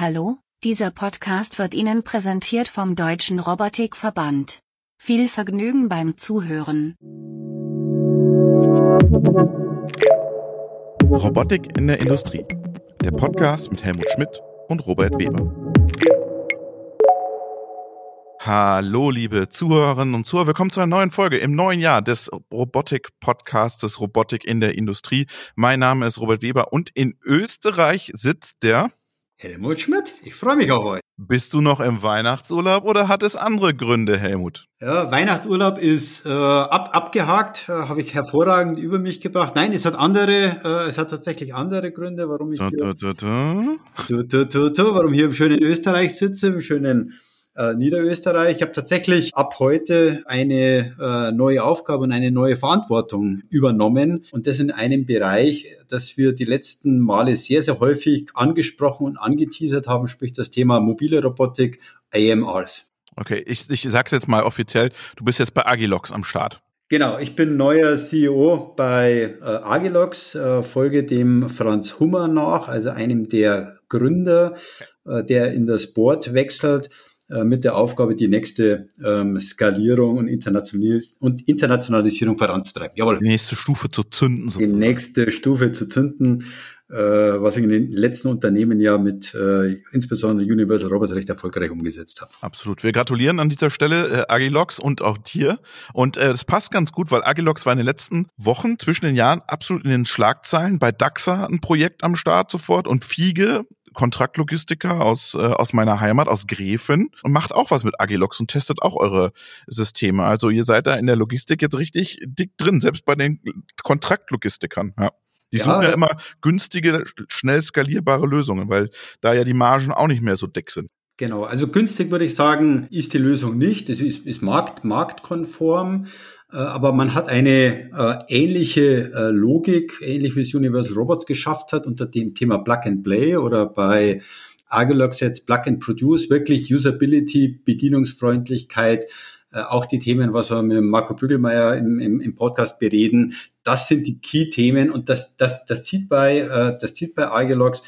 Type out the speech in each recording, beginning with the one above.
Hallo, dieser Podcast wird Ihnen präsentiert vom Deutschen Robotikverband. Viel Vergnügen beim Zuhören. Robotik in der Industrie. Der Podcast mit Helmut Schmidt und Robert Weber. Hallo, liebe Zuhörerinnen und Zuhörer. Willkommen zu einer neuen Folge im neuen Jahr des Robotik-Podcasts Robotik in der Industrie. Mein Name ist Robert Weber und in Österreich sitzt der Helmut Schmidt. Ich freue mich auf euch. Bist du noch im Weihnachtsurlaub oder hat es andere Gründe, Helmut? Ja, Weihnachtsurlaub ist äh, ab, abgehakt, äh, habe ich hervorragend über mich gebracht. Nein, es hat andere, äh, es hat tatsächlich andere Gründe, warum ich hier, warum ich hier im schönen Österreich sitze, im schönen äh, Niederösterreich. Ich habe tatsächlich ab heute eine äh, neue Aufgabe und eine neue Verantwortung übernommen und das in einem Bereich, das wir die letzten Male sehr, sehr häufig angesprochen und angeteasert haben, sprich das Thema mobile Robotik, AMRs. Okay, ich, ich sag's jetzt mal offiziell. Du bist jetzt bei Agilox am Start. Genau, ich bin neuer CEO bei äh, Agilox, äh, folge dem Franz Hummer nach, also einem der Gründer, äh, der in das Board wechselt mit der Aufgabe, die nächste ähm, Skalierung und, Internationalis und Internationalisierung voranzutreiben. Jawohl, Die nächste Stufe zu zünden die sozusagen. nächste Stufe zu zünden, äh, was ich in den letzten Unternehmen ja mit äh, insbesondere Universal Robots recht erfolgreich umgesetzt habe. Absolut. Wir gratulieren an dieser Stelle äh, Agilox und auch dir. Und äh, das passt ganz gut, weil Agilox war in den letzten Wochen zwischen den Jahren absolut in den Schlagzeilen. Bei DAXA ein Projekt am Start sofort und Fiege, Kontraktlogistiker aus, äh, aus meiner Heimat, aus Gräfen, und macht auch was mit Agilox und testet auch eure Systeme. Also ihr seid da in der Logistik jetzt richtig dick drin, selbst bei den Kontraktlogistikern. Ja. Die Ja, suchen ja immer günstige, schnell skalierbare Lösungen, weil da ja die Margen auch nicht mehr so dick sind. Genau, also günstig würde ich sagen, ist die Lösung nicht. Es ist, ist markt, marktkonform, aber man hat eine äh, ähnliche äh, Logik, ähnlich wie es Universal Robots geschafft hat, unter dem Thema Plug and Play oder bei Agilox jetzt Plug and Produce, wirklich Usability, Bedienungsfreundlichkeit, äh, auch die Themen, was wir mit Marco Bügelmeier im, im, im Podcast bereden, das sind die Key-Themen und das, das, das zieht bei, äh, das zieht bei Agilox.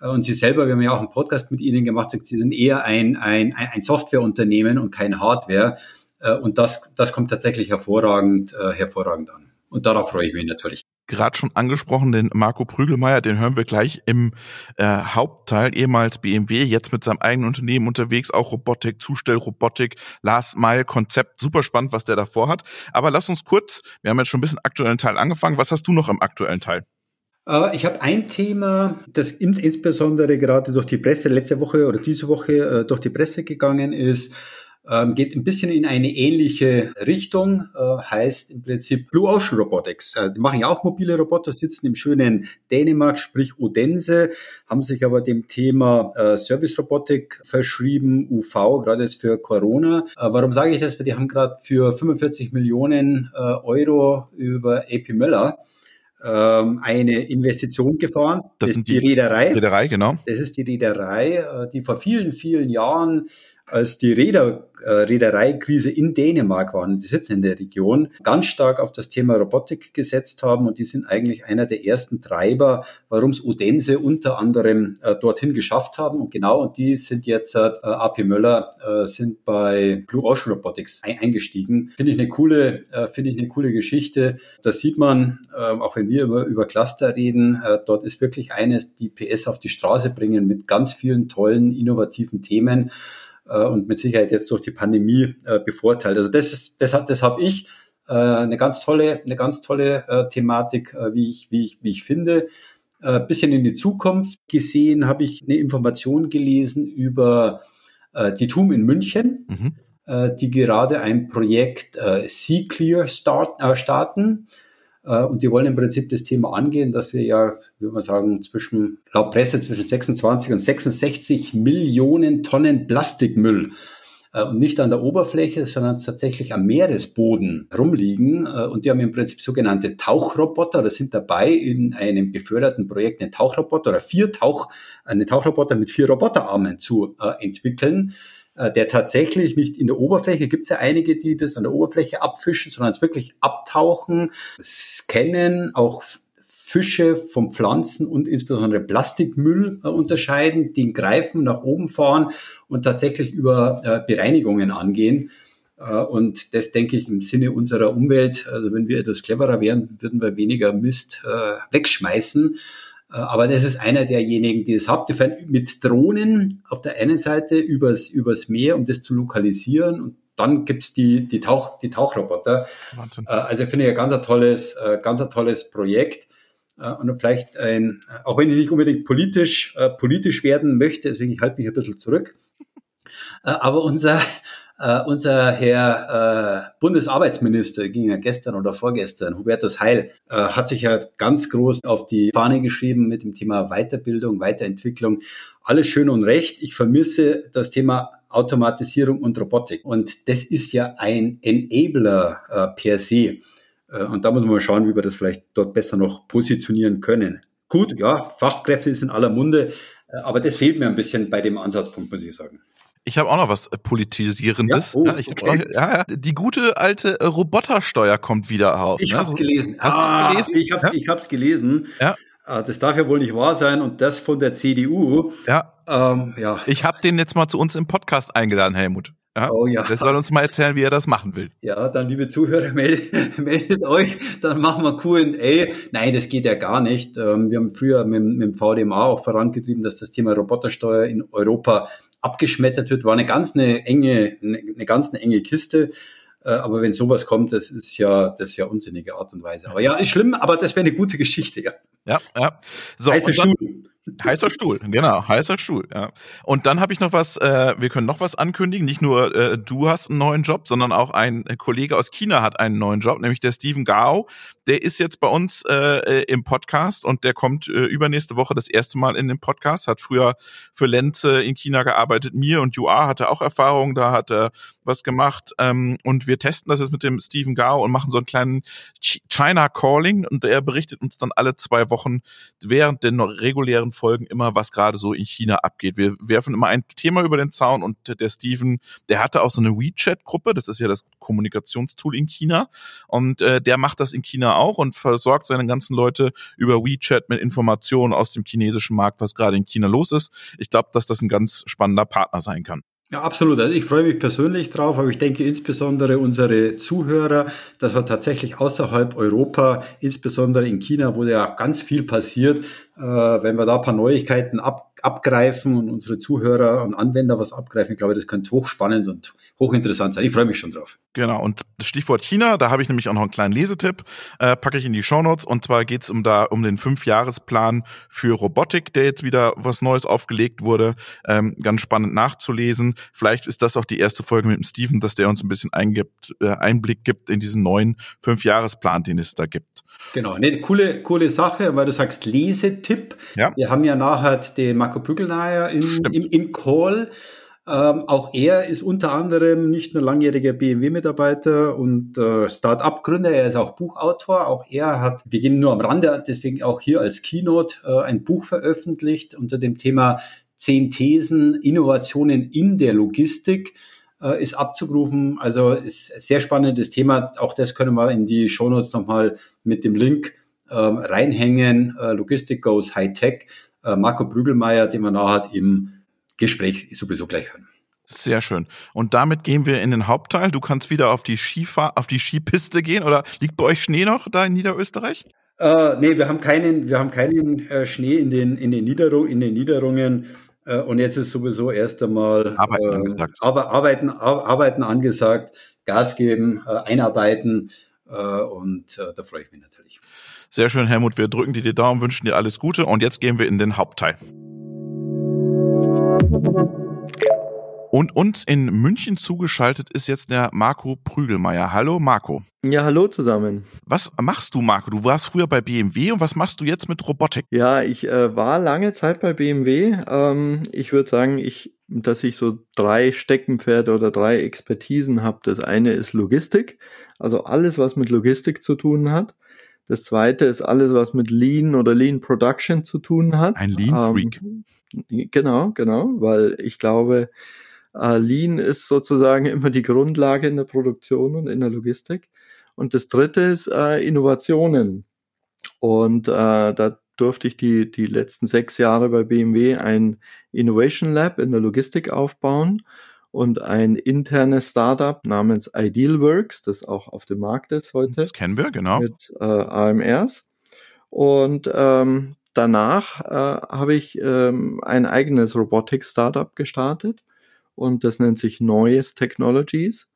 Äh, Und Sie selber, wir haben ja auch einen Podcast mit Ihnen gemacht, Sie sind eher ein, ein, ein Softwareunternehmen und kein Hardware. Äh, Und das, das kommt tatsächlich hervorragend, äh, hervorragend an. Und darauf freue ich mich natürlich. gerade schon angesprochen, den Marco Prügelmeier, den hören wir gleich im äh, Hauptteil, ehemals BMW, jetzt mit seinem eigenen Unternehmen unterwegs, auch Robotik, Zustellrobotik, Last Mile Konzept, super spannend, was der davor hat. Aber lass uns kurz, wir haben jetzt schon ein bisschen aktuellen Teil angefangen, was hast du noch im aktuellen Teil? Äh, Ich habe ein Thema, das in- insbesondere gerade durch die Presse letzte Woche oder diese Woche äh, durch die Presse gegangen ist, ähm, geht ein bisschen in eine ähnliche Richtung, äh, heißt im Prinzip Blue Ocean Robotics. Äh, Die machen ja auch mobile Roboter, sitzen im schönen Dänemark, sprich Odense, haben sich aber dem Thema äh, Service Robotik verschrieben, UV, gerade jetzt für Corona. Äh, Warum sage ich das? Weil die haben gerade für 45 Millionen äh, Euro über AP Möller ähm, eine Investition gefahren. Das ist sind die die Reederei. Reederei, genau. Das ist die Reederei, äh, die vor vielen, vielen Jahren, als die Räder, äh, Reedereikrise in Dänemark waren, die sitzen in der Region, ganz stark auf das Thema Robotik gesetzt haben und die sind eigentlich einer der ersten Treiber, warum es Odense unter anderem äh, dorthin geschafft haben. Und genau, und die sind jetzt, äh, AP Möller, äh, sind bei Blue Ocean Robotics ein eingestiegen. Finde ich eine coole, äh, finde ich eine coole Geschichte. Das sieht man, äh, auch wenn wir immer über Cluster reden, äh, dort ist wirklich eines, die PS auf die Straße bringen mit ganz vielen tollen, innovativen Themen äh, und mit Sicherheit jetzt durch die Pandemie äh, bevorteilt. Also das ist, das hat, das habe ich äh, eine ganz tolle, eine ganz tolle äh, Thematik, äh, wie ich, wie ich, wie ich finde. Äh, bisschen in die Zukunft gesehen habe ich eine Information gelesen über äh, die TUM in München, Mhm. äh, die gerade ein Projekt äh, Sea Clear start, äh, starten. Äh, und die wollen im Prinzip das Thema angehen, dass wir ja, würde man sagen, zwischen, laut Presse zwischen 26 und 66 Millionen Tonnen Plastikmüll äh, und nicht an der Oberfläche, sondern tatsächlich am Meeresboden rumliegen. Äh, Und die haben im Prinzip sogenannte Tauchroboter, das sind dabei in einem beförderten Projekt einen Tauchroboter oder vier Tauch, einen Tauchroboter mit vier Roboterarmen zu entwickeln der tatsächlich nicht in der Oberfläche, gibt es ja einige, die das an der Oberfläche abfischen, sondern es wirklich abtauchen, scannen, auch Fische vom Pflanzen und insbesondere Plastikmüll äh, unterscheiden, den greifen, nach oben fahren und tatsächlich über äh, Bereinigungen angehen. Äh, und das denke ich im Sinne unserer Umwelt. Also wenn wir etwas cleverer wären, würden wir weniger Mist äh, wegschmeißen. Äh, aber das ist einer derjenigen, die es habt. Mit Drohnen auf der einen Seite übers, übers Meer, um das zu lokalisieren. Und dann gibt's die, die, Tauch, die Tauchroboter. Wahnsinn. Also finde ich ein ganz ein tolles, ganz ein tolles Projekt. Und vielleicht ein, auch wenn ich nicht unbedingt politisch, politisch werden möchte, deswegen ich halte mich ein bisschen zurück. Aber unser, Uh, unser Herr uh, Bundesarbeitsminister, ging ja gestern oder vorgestern, Hubertus Heil, uh, hat sich ja ganz groß auf die Fahne geschrieben mit dem Thema Weiterbildung, Weiterentwicklung. Alles schön und recht. Ich vermisse das Thema Automatisierung und Robotik. Und das ist ja ein Enabler per se. und da muss man mal schauen, wie wir das vielleicht dort besser noch positionieren können. Gut, ja, Fachkräfte sind in aller Munde, aber das fehlt mir ein bisschen bei dem Ansatzpunkt, muss ich sagen. Ich habe auch noch was äh, Politisierendes. Ja, oh, ja, okay. noch, ja, die gute alte äh, Robotersteuer kommt wieder raus. Ich ne? habe es gelesen. Hast ah, gelesen? Ich habe ja? Ich gelesen. Ja. Ah, das darf ja wohl nicht wahr sein und das von der CDU. Ja. Ähm, ja. Ich habe den jetzt mal zu uns im Podcast eingeladen, Helmut. Ja, oh ja. Der soll uns mal erzählen, wie er das machen will. Ja, dann liebe Zuhörer, meldet, meldet euch, dann machen wir Q&A. Nein, das geht ja gar nicht. Ähm, wir haben früher mit, mit dem VDMA auch vorangetrieben, dass das Thema Robotersteuer in Europa abgeschmettert wird, war eine ganz eine enge, eine, eine ganz eine enge Kiste. Äh, aber wenn sowas kommt, das ist ja, das ist ja unsinnige Art und Weise. Aber ja, ist schlimm, aber das wäre eine gute Geschichte, ja. Ja, ja. So, Heiße dann, Stuhl. Heißer Stuhl, genau, heißer Stuhl. Ja. Und dann habe ich noch was, äh, wir können noch was ankündigen. Nicht nur äh, du hast einen neuen Job, sondern auch ein Kollege aus China hat einen neuen Job, nämlich der Steven Gao. Der ist jetzt bei uns äh, im Podcast und der kommt äh, übernächste Woche das erste Mal in den Podcast. Hat früher für Lenze in China gearbeitet. Mir und UA hatte auch Erfahrung, da hat er was gemacht. Ähm, und wir testen das jetzt mit dem Steven Gao und machen so einen kleinen China Calling und der berichtet uns dann alle zwei Wochen während der regulären Folgen immer, was gerade so in China abgeht. Wir werfen immer ein Thema über den Zaun und der Steven, der hatte auch so eine WeChat-Gruppe, das ist ja das Kommunikationstool in China und äh, der macht das in China auch und versorgt seine ganzen Leute über WeChat mit Informationen aus dem chinesischen Markt, was gerade in China los ist. Ich glaube, dass das ein ganz spannender Partner sein kann. Ja, absolut. Also ich freue mich persönlich drauf, aber ich denke insbesondere unsere Zuhörer, dass wir tatsächlich außerhalb Europa, insbesondere in China, wo ja ganz viel passiert, äh, wenn wir da ein paar Neuigkeiten ab, abgreifen und unsere Zuhörer und Anwender was abgreifen, ich glaube, das könnte hochspannend und hochinteressant sein. Ich freue mich schon drauf. Genau, und das Stichwort China, da habe ich nämlich auch noch einen kleinen Lesetipp, äh, packe ich in die Shownotes. Und zwar geht's um da um den Fünfjahresplan für Robotik, der jetzt wieder was Neues aufgelegt wurde. Ähm, ganz spannend nachzulesen. Vielleicht ist das auch die erste Folge mit dem Steven, dass der uns ein bisschen eingibt, äh, Einblick gibt in diesen neuen Fünfjahresplan, den es da gibt. Genau, eine coole, coole Sache, weil du sagst Lesetipp. Ja. Wir haben ja nachher den Marco Prügelneier in, im, im Call. Ähm, auch er ist unter anderem nicht nur langjähriger BMW-Mitarbeiter und äh, Start-up-Gründer, er ist auch Buchautor. Auch er hat, wir gehen nur am Rande, deswegen auch hier als Keynote äh, ein Buch veröffentlicht unter dem Thema Zehn Thesen, Innovationen in der Logistik äh, ist abzurufen. Also ist ein sehr spannendes Thema. Auch das können wir in die Shownotes nochmal mit dem Link ähm, reinhängen. Äh, Logistik goes High Tech. Äh, Marco Brügelmeier, den man da hat im Gespräch sowieso gleich hören. Sehr schön. Und damit gehen wir in den Hauptteil. Du kannst wieder auf die Skifahr auf die Skipiste gehen oder liegt bei euch Schnee noch da in Niederösterreich? Äh, nee, wir haben keinen, wir haben keinen äh, Schnee in den, in den, Niederung, in den Niederungen. Äh, und jetzt ist sowieso erst einmal Arbeiten äh, angesagt. Aber, arbeiten, arbeiten angesagt, Gas geben, äh, einarbeiten. Äh, und äh, da freue ich mich natürlich. Sehr schön, Helmut. Wir drücken dir die Daumen, wünschen dir alles Gute. Und jetzt gehen wir in den Hauptteil. Und uns in München zugeschaltet ist jetzt der Marco Prügelmeier. Hallo Marco. Ja, hallo zusammen. Was machst du, Marco? Du warst früher bei BMW und was machst du jetzt mit Robotik? Ja, ich äh, war lange Zeit bei BMW. Ähm, ich würde sagen, ich, dass ich so drei Steckenpferde oder drei Expertisen habe. Das eine ist Logistik, also alles, was mit Logistik zu tun hat. Das zweite ist alles, was mit Lean oder Lean Production zu tun hat. Ein Lean Freak. Ähm, genau, genau, weil ich glaube, äh, Lean ist sozusagen immer die Grundlage in der Produktion und in der Logistik. Und das dritte ist äh, Innovationen. Und äh, da durfte ich die, die letzten sechs Jahre bei BMW ein Innovation Lab in der Logistik aufbauen und ein internes Startup namens Idealworks, das auch auf dem Markt ist heute. Das kennen wir, genau. Mit äh, AMRs. Und ähm, danach äh, habe ich ähm, ein eigenes Robotics-Startup gestartet und das nennt sich Neues Technologies.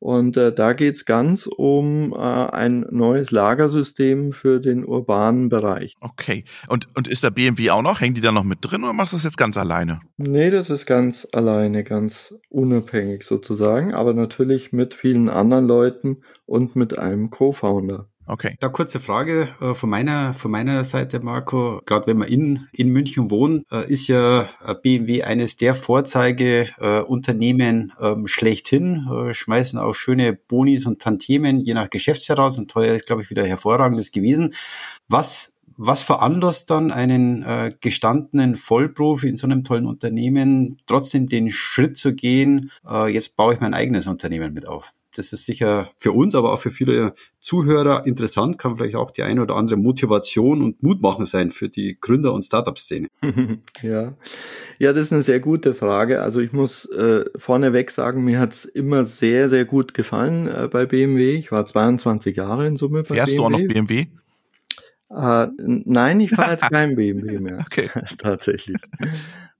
Und äh, da geht's ganz um äh, ein neues Lagersystem für den urbanen Bereich. Okay. Und, und ist der BMW auch noch? Hängen die da noch mit drin oder machst du das jetzt ganz alleine? Nee, das ist ganz alleine, ganz unabhängig sozusagen, aber natürlich mit vielen anderen Leuten und mit einem Co-Founder. Okay. Da kurze Frage äh, von meiner von meiner Seite, Marco. Gerade wenn man in in München wohnt, äh, ist ja äh, BMW eines der Vorzeigeunternehmen ähm, schlechthin. schmeißen auch schöne Bonis und Tantiemen je nach Geschäftsjahr raus und teuer ist, glaube ich, wieder hervorragendes gewesen. Was was veranlasst dann einen äh, gestandenen Vollprofi in so einem tollen Unternehmen trotzdem den Schritt zu gehen, äh, jetzt baue ich mein eigenes Unternehmen mit auf? Das ist sicher für uns, aber auch für viele Zuhörer interessant, kann vielleicht auch die eine oder andere Motivation und Mutmachen sein für die Gründer- und Startup-Szene. ja. ja, das ist eine sehr gute Frage. Also ich muss äh, vorneweg sagen, mir hat's immer sehr, sehr gut gefallen äh, bei BMW. Ich war 22 Jahre in Summe bei Fährst BMW. du auch noch BMW? Äh, nein, ich fahre jetzt kein BMW mehr. Okay. Tatsächlich.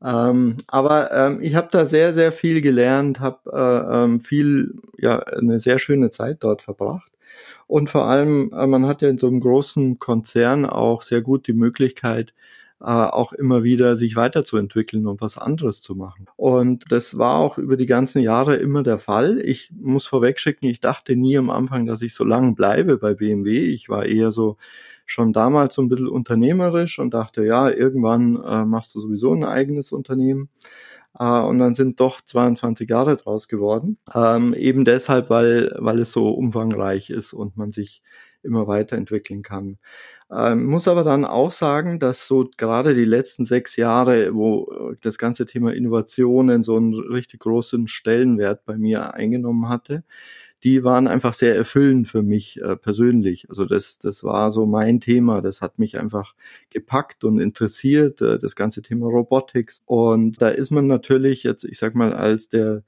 Ähm, aber ähm, ich habe da sehr, sehr viel gelernt, habe äh, ähm, viel, ja, eine sehr schöne Zeit dort verbracht. Und vor allem, äh, man hat ja in so einem großen Konzern auch sehr gut die Möglichkeit, äh, auch immer wieder sich weiterzuentwickeln und was anderes zu machen. Und das war auch über die ganzen Jahre immer der Fall. Ich muss vorwegschicken, ich dachte nie am Anfang, dass ich so lange bleibe bei BMW. Ich war eher so schon damals so ein bisschen unternehmerisch und dachte, ja, irgendwann äh, machst du sowieso ein eigenes Unternehmen. Uh, und dann sind doch 22 Jahre draus geworden. Ähm, eben deshalb, weil, weil es so umfangreich ist und man sich immer weiterentwickeln kann. Ähm, muss aber dann auch sagen, dass so gerade die letzten sechs Jahre, wo äh, das ganze Thema Innovationen so einen richtig großen Stellenwert bei mir eingenommen hatte, die waren einfach sehr erfüllend für mich äh, persönlich. Also das, das war so mein Thema. Das hat mich einfach gepackt und interessiert, äh, das ganze Thema Robotics. Und da ist man natürlich jetzt, ich sag mal, als der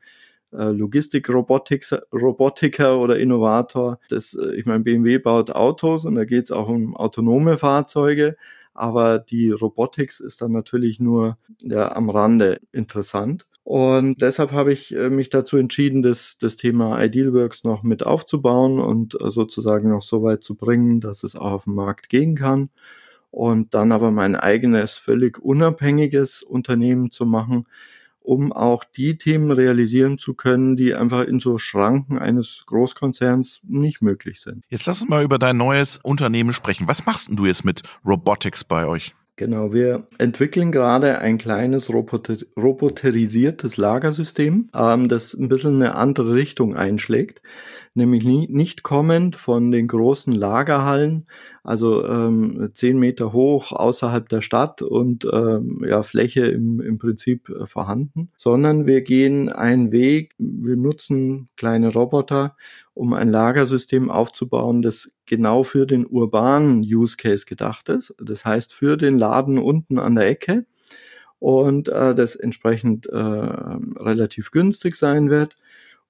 Logistik-Robotiker oder Innovator. Das, äh, ich meine, BMW baut Autos und da geht es auch um autonome Fahrzeuge, aber die Robotics ist dann natürlich nur ja, am Rande interessant. Und deshalb habe ich äh, mich dazu entschieden, das, das Thema Idealworks noch mit aufzubauen und äh, sozusagen noch so weit zu bringen, dass es auch auf den Markt gehen kann. Und dann aber mein eigenes, völlig unabhängiges Unternehmen zu machen, um auch die Themen realisieren zu können, die einfach in so Schranken eines Großkonzerns nicht möglich sind. Jetzt lass uns mal über dein neues Unternehmen sprechen. Was machst denn du jetzt mit Robotics bei euch? Genau, wir entwickeln gerade ein kleines roboter roboterisiertes Lagersystem, ähm, das ein bisschen eine andere Richtung einschlägt, nämlich nicht kommend von den großen Lagerhallen, also ähm, zehn Meter hoch außerhalb der Stadt und ähm, ja Fläche im, im Prinzip äh, vorhanden, sondern wir gehen einen Weg, wir nutzen kleine Roboter, um ein Lagersystem aufzubauen, das genau für den urbanen Use Case gedacht ist. Das heißt für den Laden unten an der Ecke und äh, das entsprechend äh, relativ günstig sein wird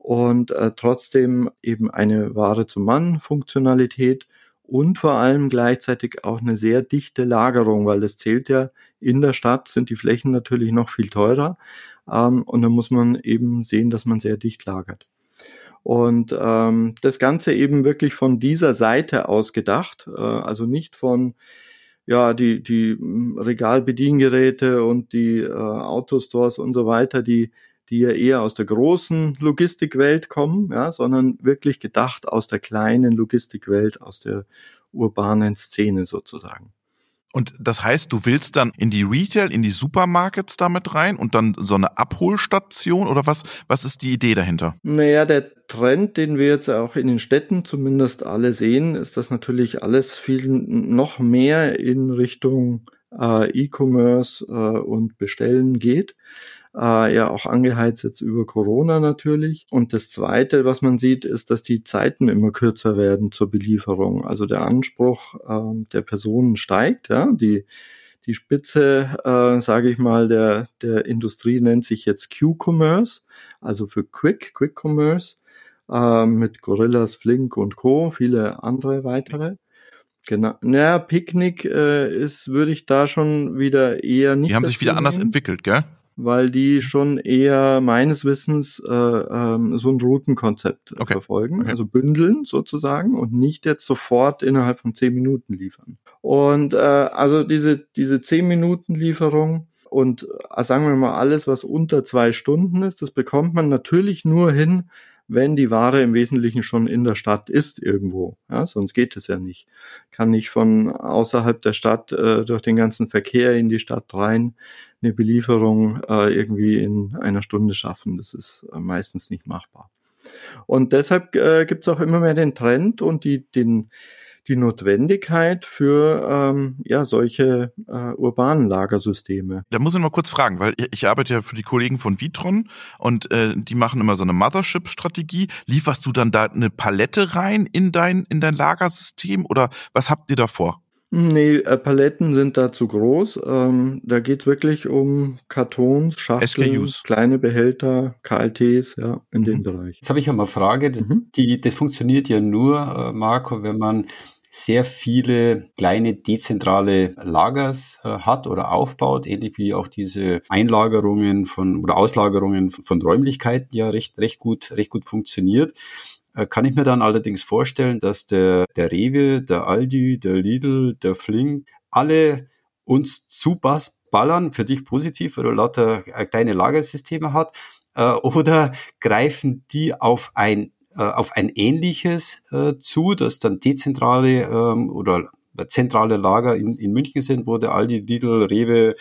und äh, trotzdem eben eine Ware zum Mann Funktionalität und vor allem gleichzeitig auch eine sehr dichte Lagerung, weil das zählt ja in der Stadt sind die Flächen natürlich noch viel teurer ähm, und da muss man eben sehen, dass man sehr dicht lagert. Und ähm, das Ganze eben wirklich von dieser Seite aus gedacht, äh, also nicht von ja die die Regalbediengeräte und die äh, Autostores und so weiter, die die ja eher aus der großen Logistikwelt kommen, ja, sondern wirklich gedacht aus der kleinen Logistikwelt, aus der urbanen Szene sozusagen. Und das heißt, du willst dann in die Retail, in die Supermarkets damit rein und dann so eine Abholstation oder was, was ist die Idee dahinter? Naja, der Trend, den wir jetzt auch in den Städten zumindest alle sehen, ist, dass natürlich alles viel noch mehr in Richtung äh, E-Commerce äh, und Bestellen geht. Äh, ja auch angeheizt jetzt über Corona natürlich. Und das Zweite, was man sieht, ist, dass die Zeiten immer kürzer werden zur Belieferung. Also der Anspruch äh, der Personen steigt, ja, die die Spitze, äh, sage ich mal, der, der Industrie nennt sich jetzt Q-Commerce, also für Quick, Quick Commerce, äh, mit Gorillas, Flink und Co., viele andere weitere. Genau. Naja, Picknick äh, ist, würde ich da schon wieder eher nicht. Die haben sich wieder anders entwickelt, gell? Weil die schon eher meines Wissens äh, ähm, so ein Routenkonzept okay. verfolgen, okay. also bündeln sozusagen und nicht jetzt sofort innerhalb von zehn Minuten liefern. Und äh, also diese diese zehn Minuten Lieferung und äh, sagen wir mal alles, was unter zwei Stunden ist, das bekommt man natürlich nur hin, wenn die Ware im Wesentlichen schon in der Stadt ist irgendwo. Ja, sonst geht es ja nicht. Kann nicht von außerhalb der Stadt äh, durch den ganzen Verkehr in die Stadt rein eine Belieferung äh, irgendwie in einer Stunde schaffen. Das ist äh, meistens nicht machbar. Und deshalb äh, gibt es auch immer mehr den Trend und die, den, die Notwendigkeit für ähm, ja, solche äh, urbanen Lagersysteme. Da muss ich mal kurz fragen, weil ich arbeite ja für die Kollegen von Vitron und äh, die machen immer so eine Mothership-Strategie. Lieferst du dann da eine Palette rein in dein, in dein Lagersystem oder was habt ihr da vor? Nee, äh, Paletten sind da zu groß. Ähm, da geht's wirklich um Kartons, Schachteln, SKUs. kleine Behälter, KLTs, ja, in mhm. dem Bereich. Jetzt habe ich ja mal eine Frage. Das, mhm. die, das funktioniert ja nur, äh, Marco, wenn man sehr viele kleine dezentrale Lagers äh, hat oder aufbaut, ähnlich wie auch diese Einlagerungen von oder Auslagerungen von, von Räumlichkeiten ja recht recht gut recht gut funktioniert. Äh, kann ich mir dann allerdings vorstellen, dass der der Rewe, der Aldi, der Lidl, der Flink alle uns zu ballern, für dich positiv, weil du lauter äh, kleine Lagersysteme hat, äh, oder greifen die auf ein auf ein ähnliches äh, zu, das dann dezentrale ähm, oder zentrale Lager in, in München sind, wo der Aldi, Lidl, Rewe,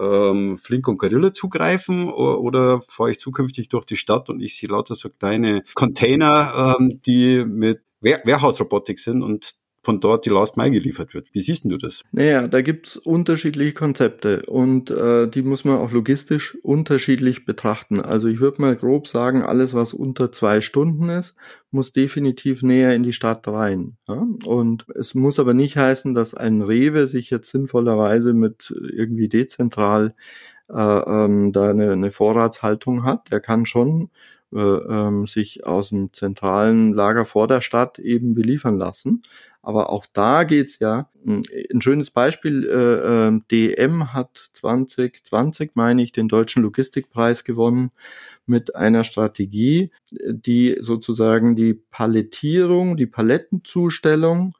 ähm, Flink und Gorilla zugreifen oder, oder fahre ich zukünftig durch die Stadt und ich sehe lauter so kleine Container, ähm, die mit Warehouse-Robotik sind und von dort die Last Mile geliefert wird. Wie siehst du das? Naja, da gibt's unterschiedliche Konzepte und äh, die muss man auch logistisch unterschiedlich betrachten. Also ich würde mal grob sagen, alles, was unter zwei Stunden ist, muss definitiv näher in die Stadt rein. Ja? Und es muss aber nicht heißen, dass ein Rewe sich jetzt sinnvollerweise mit irgendwie dezentral äh, ähm, da eine, eine Vorratshaltung hat. Der kann schon äh, ähm, sich aus dem zentralen Lager vor der Stadt eben beliefern lassen. Aber auch da geht's ja. Hm, ein schönes Beispiel, äh, äh, DM hat 2020, meine ich, den deutschen Logistikpreis gewonnen mit einer Strategie, die sozusagen die Palettierung, die Palettenzustellung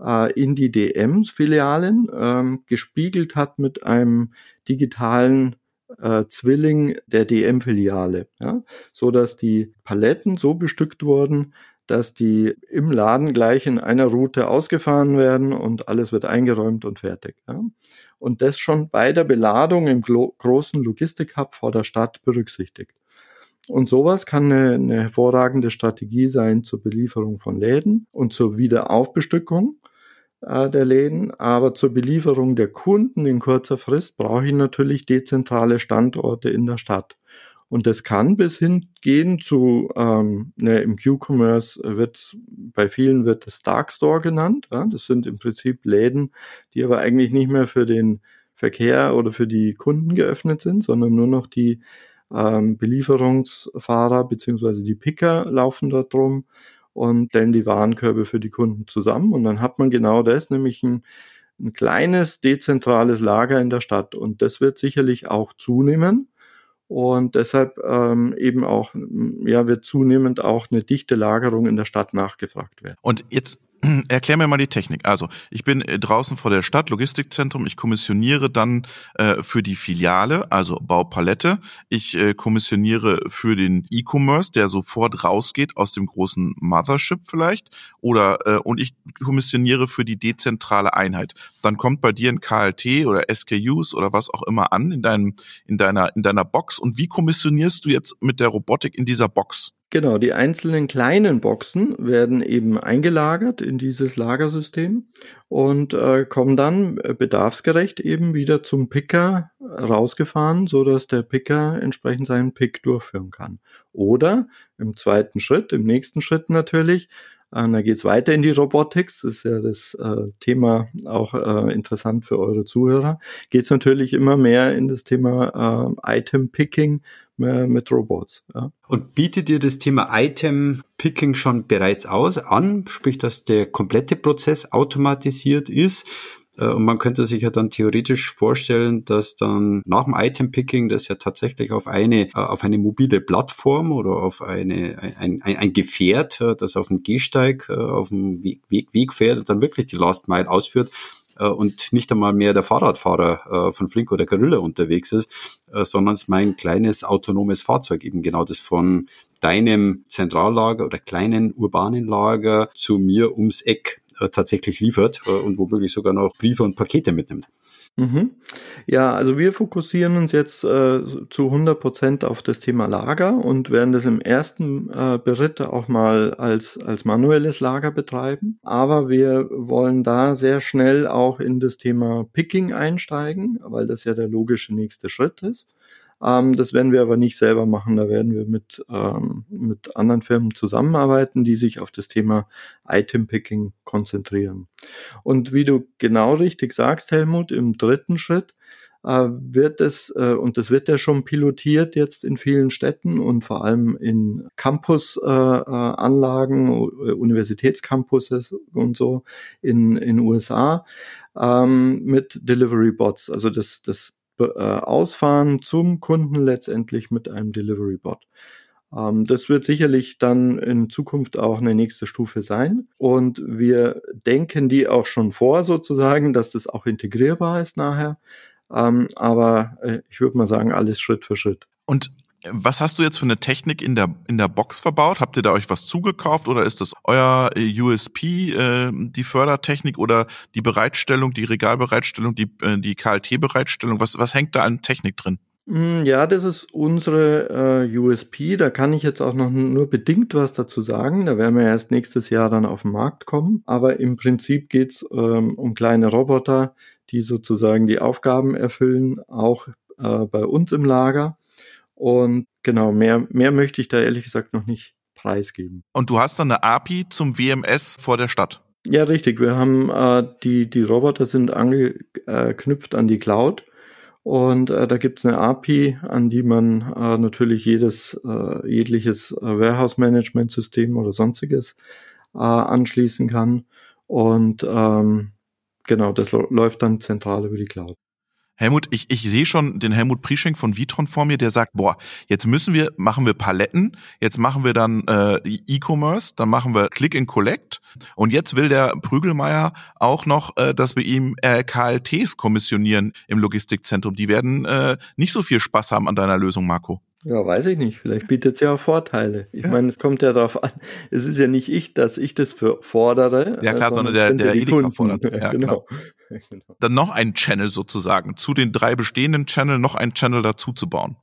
äh, in die DMs-Filialen ähm, gespiegelt hat mit einem digitalen äh, Zwilling der DM-Filiale, ja, so dass die Paletten so bestückt wurden, dass die im Laden gleich in einer Route ausgefahren werden und alles wird eingeräumt und fertig. Ja. Und das schon bei der Beladung im großen Logistikhub vor der Stadt berücksichtigt. Und sowas kann eine, eine hervorragende Strategie sein zur Belieferung von Läden und zur Wiederaufbestückung äh, der Läden. Aber zur Belieferung der Kunden in kurzer Frist brauche ich natürlich dezentrale Standorte in der Stadt. Und das kann bis hin gehen zu, ähm, ne, im Q-Commerce wird, bei vielen wird das Dark Store genannt. Ja? Das sind im Prinzip Läden, die aber eigentlich nicht mehr für den Verkehr oder für die Kunden geöffnet sind, sondern nur noch die ähm, Belieferungsfahrer beziehungsweise die Picker laufen dort drum und stellen die Warenkörbe für die Kunden zusammen. Und dann hat man genau das, nämlich ein, ein kleines dezentrales Lager in der Stadt. Und das wird sicherlich auch zunehmen. Und deshalb ähm, eben auch, ja, wird zunehmend auch eine dichte Lagerung in der Stadt nachgefragt werden. Und jetzt Erklär mir mal die Technik. Also, ich bin äh, draußen vor der Stadt, Logistikzentrum. Ich kommissioniere dann äh, für die Filiale, also Baupalette. Ich äh, kommissioniere für den E-Commerce, der sofort rausgeht aus dem großen Mothership vielleicht. Oder äh, und ich kommissioniere für die dezentrale Einheit. Dann kommt bei dir ein KLT oder SKUs oder was auch immer an in deinem in deiner in deiner Box. Und wie kommissionierst du jetzt mit der Robotik in dieser Box? Genau, die einzelnen kleinen Boxen werden eben eingelagert in dieses Lagersystem und äh, kommen dann äh, bedarfsgerecht eben wieder zum Picker rausgefahren, so dass der Picker entsprechend seinen Pick durchführen kann. Oder im zweiten Schritt, im nächsten Schritt natürlich, äh, da geht's weiter in die Robotics, ist ja das äh, Thema auch äh, interessant für eure Zuhörer. Geht's natürlich immer mehr in das Thema äh, Item Picking mit Robots. Ja. Und bietet ihr das Thema Item Picking schon bereits aus an, sprich, dass der komplette Prozess automatisiert ist? Äh, und man könnte sich ja dann theoretisch vorstellen, dass dann nach dem Item Picking das ja tatsächlich auf eine, äh, auf eine mobile Plattform oder auf eine, ein, ein, ein Gefährt, äh, das auf dem Gehsteig, auf dem Weg, Weg fährt und dann wirklich die Last Mile ausführt, und nicht einmal mehr der Fahrradfahrer von Flink oder Gorilla unterwegs ist, sondern es ist mein kleines autonomes Fahrzeug, eben genau das von deinem Zentrallager oder kleinen urbanen Lager zu mir ums Eck äh, tatsächlich liefert äh, und womöglich sogar noch Briefe und Pakete mitnimmt. Mhm. Ja, also wir fokussieren uns jetzt äh, zu 100 Prozent auf das Thema Lager und werden das im ersten äh, Beritt auch mal als, als manuelles Lager betreiben. Aber wir wollen da sehr schnell auch in das Thema Picking einsteigen, weil das ja der logische nächste Schritt ist. Ähm, das werden wir aber nicht selber machen. Da werden wir mit, ähm, mit anderen Firmen zusammenarbeiten, die sich auf das Thema Item Picking konzentrieren. Und wie du genau richtig sagst, Helmut, im dritten Schritt äh, wird es, äh, und das wird ja schon pilotiert jetzt in vielen Städten und vor allem in Campus-Anlagen, äh, Universitätscampuses und so in in USA ähm, mit Delivery Bots. Also das, das äh, ausfahren zum Kunden letztendlich mit einem Delivery Bot. Ähm, das wird sicherlich dann in Zukunft auch eine nächste Stufe sein. Und wir denken die auch schon vor sozusagen, dass das auch integrierbar ist nachher. Ähm, aber äh, ich würde mal sagen, alles Schritt für Schritt. Und was hast du jetzt für eine Technik in der, in der Box verbaut? Habt ihr da euch was zugekauft oder ist das euer äh, USP, äh, die Fördertechnik oder die Bereitstellung, die Regalbereitstellung, die, äh, die KLT-Bereitstellung? Was, was hängt da an Technik drin? Hm, ja, das ist unsere äh, USP. Da kann ich jetzt auch noch nur bedingt was dazu sagen. Da werden wir erst nächstes Jahr dann auf den Markt kommen. Aber im Prinzip geht's ähm, um kleine Roboter, die sozusagen die Aufgaben erfüllen, auch äh, bei uns im Lager. Und genau, mehr, mehr möchte ich da ehrlich gesagt noch nicht preisgeben. Und du hast dann eine API zum WMS vor der Stadt? Ja, richtig. Wir haben äh, die, die Roboter sind angeknüpft an die Cloud. Und äh, da gibt's eine API, an die man äh, natürlich jedes, äh, jegliches äh, Warehouse-Management-System oder sonstiges äh, anschließen kann. Und ähm, genau, das läuft dann zentral über die Cloud. Helmut, ich, ich sehe schon den Helmut Prieschenk von Vitron vor mir, der sagt, boah, jetzt müssen wir, machen wir Paletten, jetzt machen wir dann äh, E-Commerce, dann machen wir Click and Collect und jetzt will der Prügelmeier auch noch, äh, dass wir ihm äh, KLTs kommissionieren im Logistikzentrum. Die werden äh, nicht so viel Spaß haben an deiner Lösung, Marco. Ja, weiß ich nicht. Vielleicht bietet es ja auch Vorteile. Ich ja. meine, es kommt ja darauf an. Es ist ja nicht ich, dass ich das für fordere. Ja klar, sondern, sondern der, der Edeka fordert. Ja, genau. genau. Dann noch ein Channel sozusagen. Zu den drei bestehenden Channel noch ein Channel dazu zu bauen.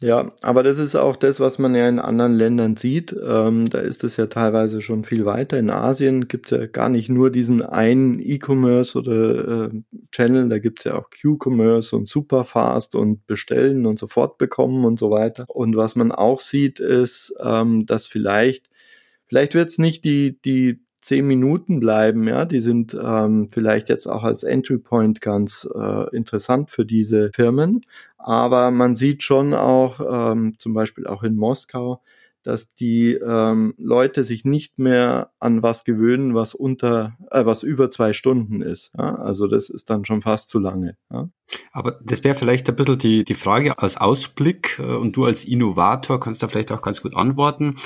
Ja, aber das ist auch das, was man ja in anderen Ländern sieht. Ähm, da ist es ja teilweise schon viel weiter. In Asien gibt's ja gar nicht nur diesen einen E-Commerce oder äh, Channel, da gibt's ja auch Q-Commerce und Superfast und Bestellen und sofort bekommen und so weiter. Und was man auch sieht, ist, ähm, dass vielleicht, vielleicht wird's nicht die, die zehn Minuten bleiben, ja, die sind ähm, vielleicht jetzt auch als Entry Point ganz äh, interessant für diese Firmen. Aber man sieht schon auch, ähm, zum Beispiel auch in Moskau, dass die ähm, Leute sich nicht mehr an was gewöhnen, was unter, äh, was über zwei Stunden ist. Ja? Also das ist dann schon fast zu lange. Ja? Aber das wäre vielleicht ein bisschen die, die Frage als Ausblick äh, und du als Innovator kannst da vielleicht auch ganz gut antworten.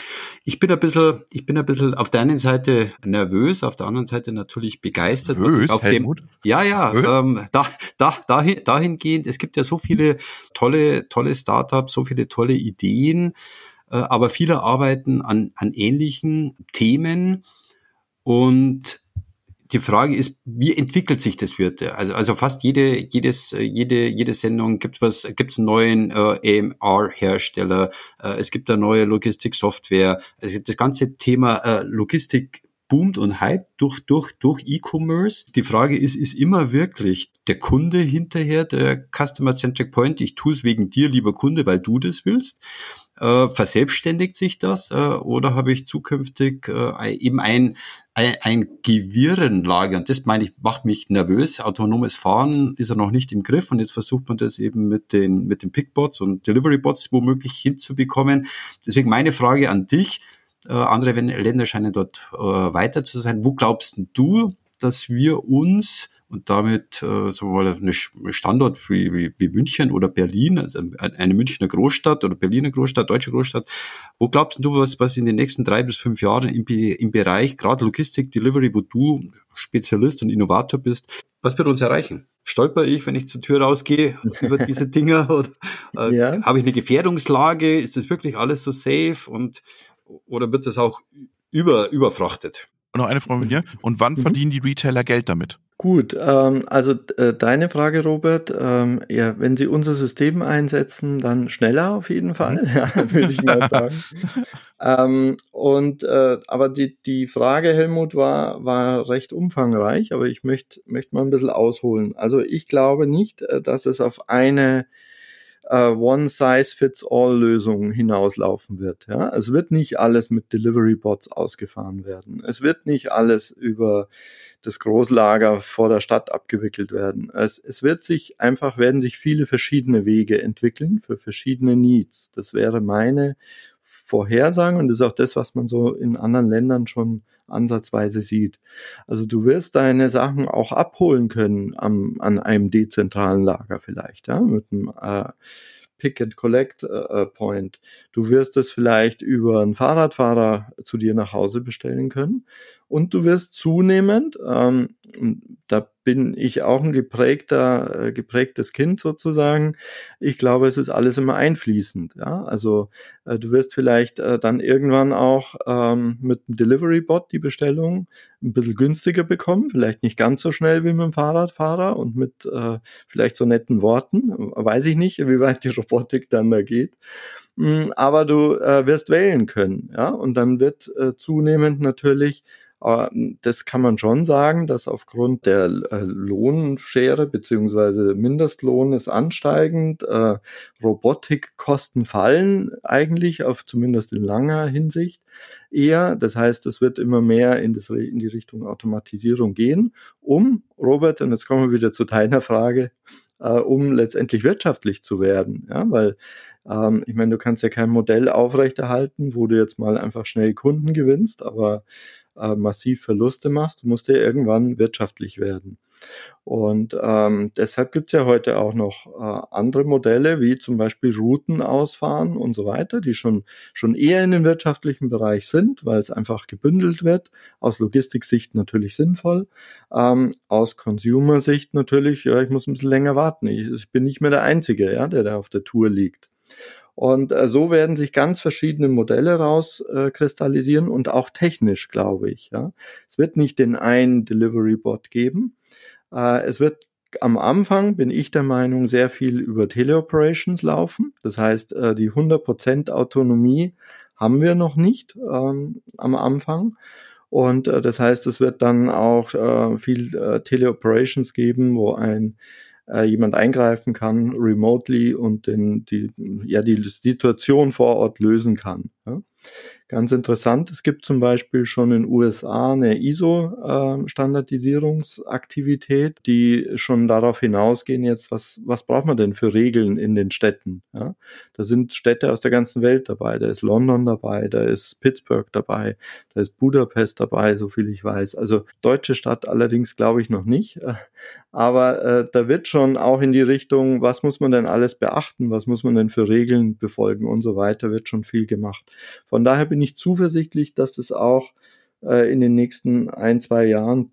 Ich bin ein bisschen, ich bin ein bisschen auf der einen Seite nervös, auf der anderen Seite natürlich begeistert. Nervös, auf Helmut? Dem, ja, ja, ähm, da, da, dahin, dahingehend, es gibt ja so viele tolle, tolle Startups, so viele tolle Ideen aber viele arbeiten an, an ähnlichen Themen und die Frage ist, wie entwickelt sich das wird? Also, also fast jede, jedes, jede, jede Sendung gibt was, gibt's einen neuen äh, AMR-Hersteller, äh, es gibt eine neue Logistik-Software. Also das ganze Thema äh, Logistik boomt und hype durch, durch, durch E-Commerce. Die Frage ist, ist immer wirklich der Kunde hinterher der Customer-Centric Point? Ich tue es wegen dir, lieber Kunde, weil du das willst. Äh, verselbstständigt sich das äh, oder habe ich zukünftig äh, eben ein, ein, ein Gewirrenlage? Und das meine ich, macht mich nervös. Autonomes Fahren ist ja noch nicht im Griff und jetzt versucht man das eben mit den, mit den Pickbots und Deliverybots womöglich hinzubekommen. Deswegen meine Frage an dich, äh, andere Länder scheinen dort äh, weiter zu sein. Wo glaubst du, dass wir uns und damit äh, sagen wir mal eine Standort wie, wie, wie München oder Berlin, also eine Münchner Großstadt oder Berliner Großstadt, deutsche Großstadt, wo glaubst du, was, was in den nächsten drei bis fünf Jahren im, im Bereich gerade Logistik, Delivery, wo du Spezialist und Innovator bist, was wird uns erreichen? Stolper ich, wenn ich zur Tür rausgehe über diese Dinger? Oder äh, ja. habe ich eine Gefährdungslage? Ist das wirklich alles so safe? Und oder wird das auch über, überfrachtet? Und noch eine Frage mit dir. Und wann mhm. verdienen die Retailer Geld damit? Gut, ähm, also äh, deine Frage, Robert, ähm, ja, wenn Sie unser System einsetzen, dann schneller auf jeden Fall, mhm. ja, würde ich mal sagen. ähm, und äh, aber die die Frage, Helmut, war war recht umfangreich, aber ich möchte möchte mal ein bisschen ausholen. Also ich glaube nicht, äh, dass es auf eine äh, One-Size-Fits-All-Lösung hinauslaufen wird. Ja? Es wird nicht alles mit Delivery-Bots ausgefahren werden. Es wird nicht alles über das Großlager vor der Stadt abgewickelt werden. Es, es wird sich einfach, werden sich viele verschiedene Wege entwickeln für verschiedene Needs. Das wäre meine Vorhersagen und das ist auch das, was man so in anderen Ländern schon ansatzweise sieht. Also du wirst deine Sachen auch abholen können am, an einem dezentralen Lager vielleicht, ja, mit einem äh, Pick and Collect äh, Point. Du wirst es vielleicht über einen Fahrradfahrer zu dir nach Hause bestellen können und du wirst zunehmend, ähm, da bin ich auch ein geprägter, äh, geprägtes Kind sozusagen. Ich glaube, es ist alles immer einfließend. Ja? Also äh, du wirst vielleicht äh, dann irgendwann auch ähm, mit einem Delivery-Bot die Bestellung ein bisschen günstiger bekommen, vielleicht nicht ganz so schnell wie mit dem Fahrradfahrer und mit äh, vielleicht so netten Worten. Weiß ich nicht, wie weit die Robotik dann da geht. Mm, aber du äh, wirst wählen können, ja, und dann wird äh, zunehmend natürlich das kann man schon sagen, dass aufgrund der äh, Lohnschere beziehungsweise Mindestlohn ist ansteigend, äh, Robotikkosten fallen eigentlich auf zumindest in langer Hinsicht eher. Das heißt, es wird immer mehr in, das, in die Richtung Automatisierung gehen, um, Robert, und jetzt kommen wir wieder zu deiner Frage, äh, um letztendlich wirtschaftlich zu werden. Ja, weil ähm, ich meine, du kannst ja kein Modell aufrechterhalten, wo du jetzt mal einfach schnell Kunden gewinnst, aber äh, massiv Verluste machst, musst du irgendwann wirtschaftlich werden. Und ähm, deshalb gibt's ja heute auch noch äh, andere Modelle, wie zum Beispiel Routen ausfahren und so weiter, die schon, schon eher in den wirtschaftlichen Bereich sind, weil es einfach gebündelt wird. Aus Logistiksicht natürlich sinnvoll. Ähm, aus Consumer-Sicht natürlich, ja, ich muss ein bisschen länger warten. Ich, ich bin nicht mehr der Einzige, ja, der da auf der Tour liegt. Und äh, so werden sich ganz verschiedene Modelle rauskristallisieren äh, und auch technisch, glaube ich. Ja. Es wird nicht den einen Delivery-Bot geben. Äh, es wird am Anfang, bin ich der Meinung, sehr viel über Teleoperations laufen. Das heißt, äh, die 100% Autonomie haben wir noch nicht ähm, am Anfang. Und äh, das heißt, es wird dann auch äh, viel äh, Teleoperations geben, wo ein äh, jemand eingreifen kann, remotely und den, die, ja, die Situation vor Ort lösen kann. Ja. Ganz interessant, es gibt zum Beispiel schon in den USA eine ISO-Standardisierungsaktivität, die schon darauf hinausgehen jetzt, was, was braucht man denn für Regeln in den Städten? Ja? Da sind Städte aus der ganzen Welt dabei, da ist London dabei, da ist Pittsburgh dabei, da ist Budapest dabei, so viel ich weiß. Also deutsche Stadt allerdings glaube ich noch nicht, aber äh, da wird schon auch in die Richtung, was muss man denn alles beachten, was muss man denn für Regeln befolgen und so weiter, wird schon viel gemacht. Von daher bin ich zuversichtlich, dass das auch äh, in den nächsten ein, zwei Jahren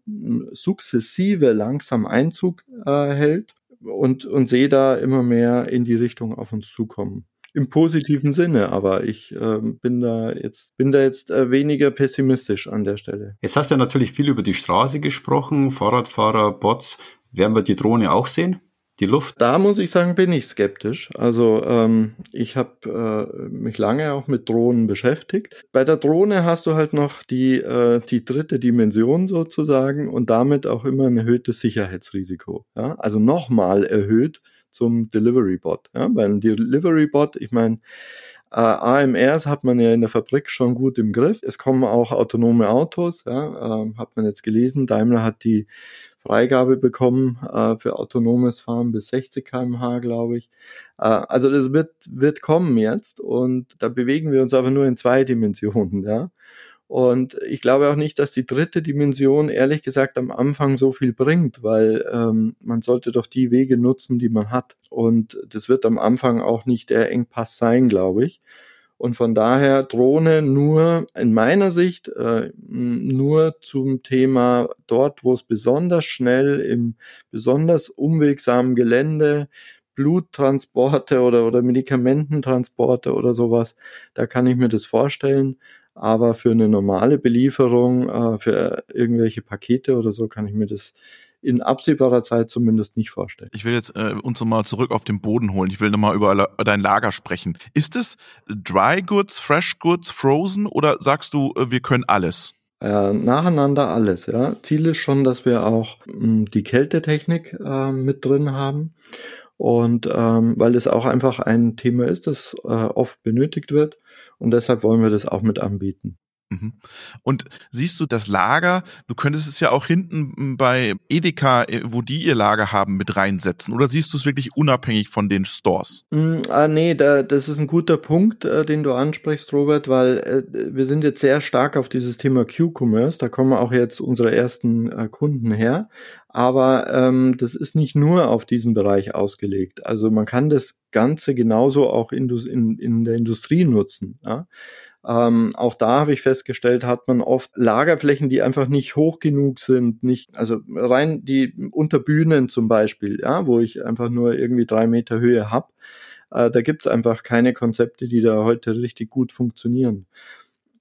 sukzessive langsam Einzug äh, hält und, und sehe da immer mehr in die Richtung auf uns zukommen. im positiven Sinne, aber ich äh, bin da jetzt bin da jetzt äh, weniger pessimistisch an der Stelle. Jetzt hast du ja natürlich viel über die Straße gesprochen, Fahrradfahrer, Bots. Werden wir die Drohne auch sehen? Die Luft? Da muss ich sagen, bin ich skeptisch. Also ähm, ich habe äh, mich lange auch mit Drohnen beschäftigt. Bei der Drohne hast du halt noch die, äh, die dritte Dimension sozusagen und damit auch immer ein erhöhtes Sicherheitsrisiko. Ja? Also nochmal erhöht zum Delivery Bot. Ja? Bei Delivery Bot, ich meine, äh, AMRs hat man ja in der Fabrik schon gut im Griff. Es kommen auch autonome Autos, ja, äh, hat man jetzt gelesen. Daimler hat die Freigabe bekommen äh, für autonomes Fahren bis 60 km/h, glaube ich. Äh, also das wird, wird kommen jetzt und da bewegen wir uns aber nur in zwei Dimensionen, ja. Und ich glaube auch nicht, dass die dritte Dimension ehrlich gesagt am Anfang so viel bringt, weil ähm, man sollte doch die Wege nutzen, die man hat. Und das wird am Anfang auch nicht der Engpass sein, glaube ich. Und von daher Drohne nur in meiner Sicht äh, nur zum Thema dort, wo es besonders schnell im besonders umwegsamen Gelände Bluttransporte oder, oder Medikamententransporte oder sowas, da kann ich mir das vorstellen. Aber für eine normale Belieferung, äh, für irgendwelche Pakete oder so, kann ich mir das in absehbarer Zeit zumindest nicht vorstellen. Ich will jetzt äh, uns nochmal zurück auf den Boden holen. Ich will nochmal über dein Lager sprechen. Ist es Dry Goods, Fresh Goods, Frozen oder sagst du, äh, wir können alles? Äh, nacheinander alles, ja. Ziel ist schon, dass wir auch mh, hm, die Kältetechnik äh, mit drin haben. Und ähm, weil es auch einfach ein Thema ist, das äh, oft benötigt wird. Und deshalb wollen wir das auch mit anbieten. Mhm. Und siehst du das Lager, du könntest es ja auch hinten bei Edeka, äh, wo die ihr Lager haben, mit reinsetzen. Oder siehst du es wirklich unabhängig von den Stores? Mm, ah, nee, da, das ist ein guter Punkt, äh, den du ansprichst, Robert, weil äh, wir sind jetzt sehr stark auf dieses Thema Q-Commerce. Da kommen auch jetzt unsere ersten äh, Kunden her. Aber ähm, das ist nicht nur auf diesen Bereich ausgelegt. Also man kann das Ganze genauso auch in, in, in der Industrie nutzen. Ja? Ähm, auch da habe ich festgestellt, hat man oft Lagerflächen, die einfach nicht hoch genug sind, nicht, also rein die Unterbühnen zum Beispiel, ja, wo ich einfach nur irgendwie drei Meter Höhe habe. Äh, da gibt's einfach keine Konzepte, die da heute richtig gut funktionieren.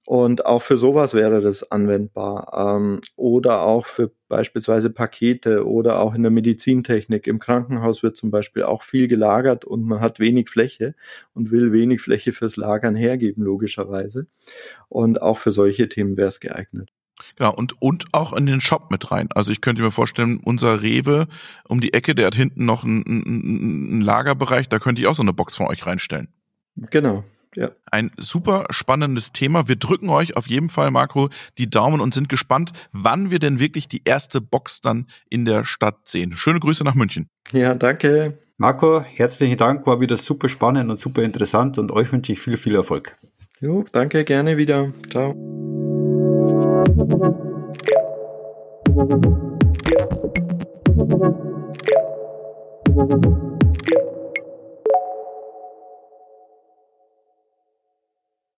Und auch für sowas wäre das anwendbar. Ähm, oder auch für beispielsweise Pakete oder auch in der Medizintechnik. Im Krankenhaus wird zum Beispiel auch viel gelagert und man hat wenig Fläche und will wenig Fläche fürs Lagern hergeben, logischerweise. Und auch für solche Themen wäre es geeignet. Genau, und, und auch in den Shop mit rein. Also ich könnte mir vorstellen, unser Rewe um die Ecke, der hat hinten noch einen, einen Lagerbereich, da könnte ich auch so eine Box von euch reinstellen. Genau, ja. Ein super spannendes Thema. Wir drücken euch auf jeden Fall, Marco, die Daumen und sind gespannt, wann wir denn wirklich die erste Box dann in der Stadt sehen. Schöne Grüße nach München. Ja, danke. Marco, herzlichen Dank, war wieder super spannend und super interessant und euch wünsche ich viel, viel Erfolg. Jo, danke, gerne wieder. Ciao.